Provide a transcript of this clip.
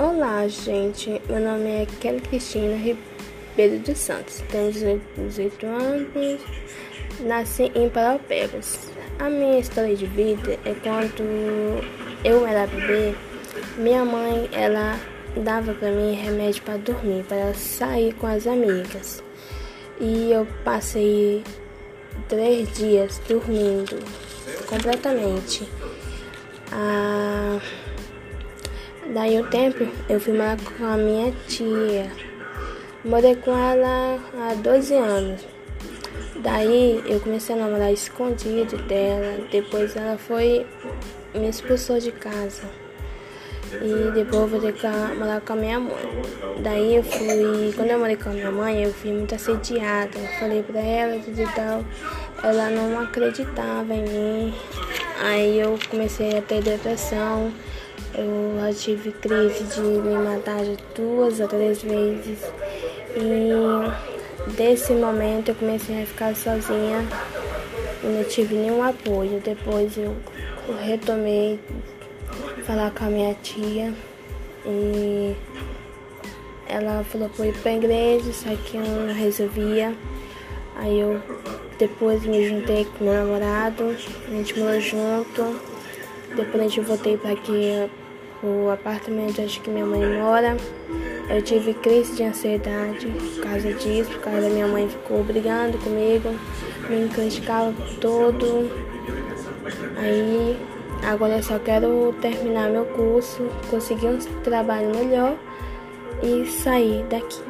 Olá, gente. Meu nome é Kelly Cristina Ribeiro dos Santos. Tenho 18 anos. Nasci em Paraupebas. A minha história de vida é quando eu era bebê, minha mãe ela dava para mim remédio para dormir, para sair com as amigas. E eu passei três dias dormindo completamente. Ah, Daí o tempo eu fui morar com a minha tia. Morei com ela há 12 anos. Daí eu comecei a namorar escondido dela. Depois ela foi me expulsou de casa. E depois eu vou ter morar com a minha mãe. Daí eu fui, quando eu morei com a minha mãe, eu fui muito assediada. Eu falei pra ela tudo e tal. Ela não acreditava em mim. Aí eu comecei a ter depressão. Eu tive crise de me matar de duas a três vezes. E desse momento eu comecei a ficar sozinha e não tive nenhum apoio. Depois eu retomei falar com a minha tia e ela falou para ir pra igreja, só que eu não resolvia. Aí eu depois me juntei com meu namorado, a gente morou junto. Depois a gente voltei para aqui o apartamento onde minha mãe mora. Eu tive crise de ansiedade por causa disso, por causa da minha mãe ficou brigando comigo, me criticava todo. Aí agora eu só quero terminar meu curso, conseguir um trabalho melhor e sair daqui.